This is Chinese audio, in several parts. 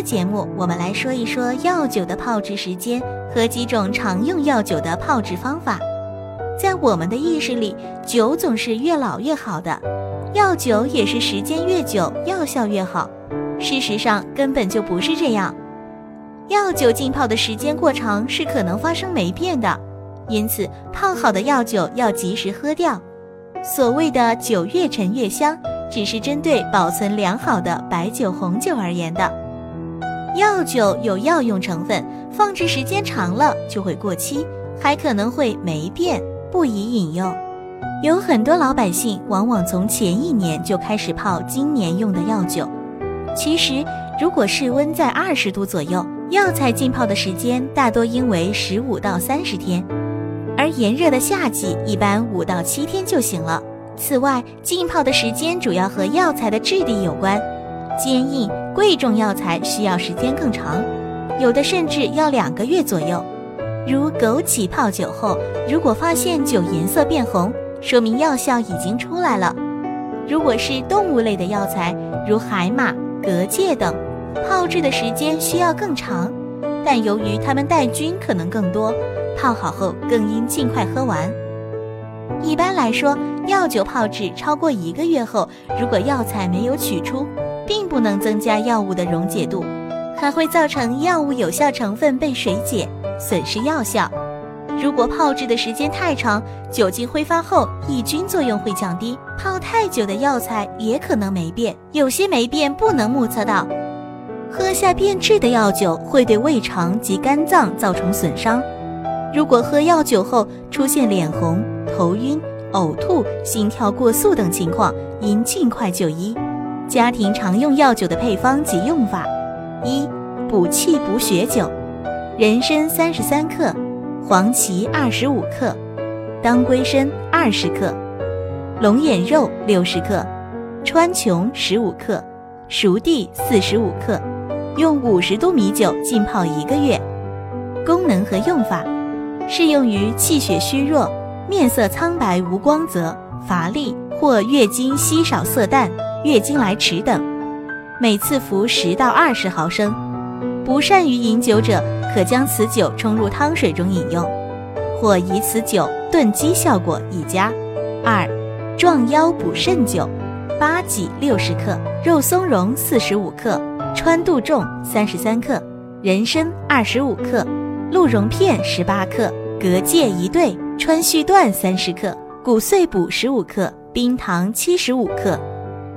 的节目，我们来说一说药酒的泡制时间和几种常用药酒的泡制方法。在我们的意识里，酒总是越老越好的，药酒也是时间越久药效越好。事实上，根本就不是这样。药酒浸泡的时间过长是可能发生霉变的，因此泡好的药酒要及时喝掉。所谓的“酒越陈越香”，只是针对保存良好的白酒、红酒而言的。药酒有药用成分，放置时间长了就会过期，还可能会霉变，不宜饮用。有很多老百姓往往从前一年就开始泡今年用的药酒。其实，如果室温在二十度左右，药材浸泡的时间大多应为十五到三十天，而炎热的夏季一般五到七天就行了。此外，浸泡的时间主要和药材的质地有关。坚硬、贵重药材需要时间更长，有的甚至要两个月左右。如枸杞泡酒后，如果发现酒颜色变红，说明药效已经出来了。如果是动物类的药材，如海马、蛤蚧等，泡制的时间需要更长，但由于它们带菌可能更多，泡好后更应尽快喝完。一般来说，药酒泡制超过一个月后，如果药材没有取出，并不能增加药物的溶解度，还会造成药物有效成分被水解，损失药效。如果泡制的时间太长，酒精挥发后抑菌作用会降低，泡太久的药材也可能霉变，有些霉变不能目测到。喝下变质的药酒会对胃肠及肝脏造成损伤。如果喝药酒后出现脸红、头晕、呕吐、心跳过速等情况，应尽快就医。家庭常用药酒的配方及用法：一、补气补血酒，人参三十三克，黄芪二十五克，当归参二十克，龙眼肉六十克，川穹十五克，熟地四十五克，用五十度米酒浸泡一个月。功能和用法：适用于气血虚弱、面色苍白无光泽、乏力或月经稀少色淡。月经来迟等，每次服十到二十毫升。不善于饮酒者，可将此酒冲入汤水中饮用，或以此酒炖鸡，效果亦佳。二、壮腰补肾酒，八戟六十克，肉松茸四十五克，川杜仲三十三克，人参二十五克，鹿茸片十八克，蛤蚧一对，川续断三十克，骨碎补十五克，冰糖七十五克。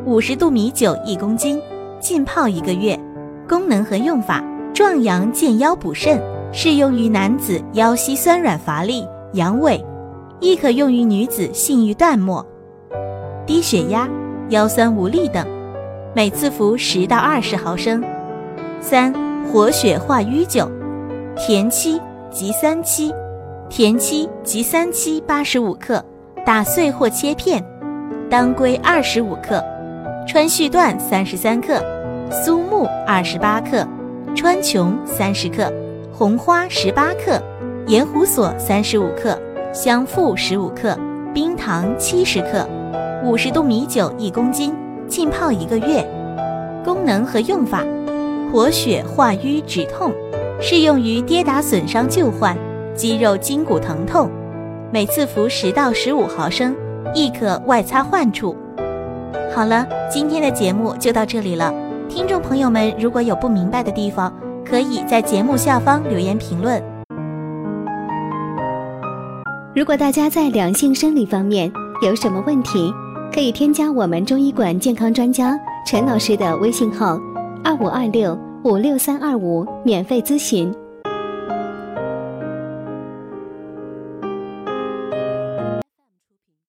五十度米酒一公斤，浸泡一个月。功能和用法：壮阳健腰补肾，适用于男子腰膝酸软乏力、阳痿，亦可用于女子性欲淡漠、低血压、腰酸无力等。每次服十到二十毫升。三、活血化瘀酒，田七及三七，田七及三七八十五克，打碎或切片，当归二十五克。川续断三十三克，苏木二十八克，川穹三十克，红花十八克，盐胡索三十五克，香附十五克，冰糖七十克，五十度米酒一公斤，浸泡一个月。功能和用法：活血化瘀止痛，适用于跌打损伤旧患、肌肉筋骨疼痛。每次服十到十五毫升，亦可外擦患处。好了，今天的节目就到这里了。听众朋友们，如果有不明白的地方，可以在节目下方留言评论。如果大家在两性生理方面有什么问题，可以添加我们中医馆健康专家陈老师的微信号：二五二六五六三二五，免费咨询。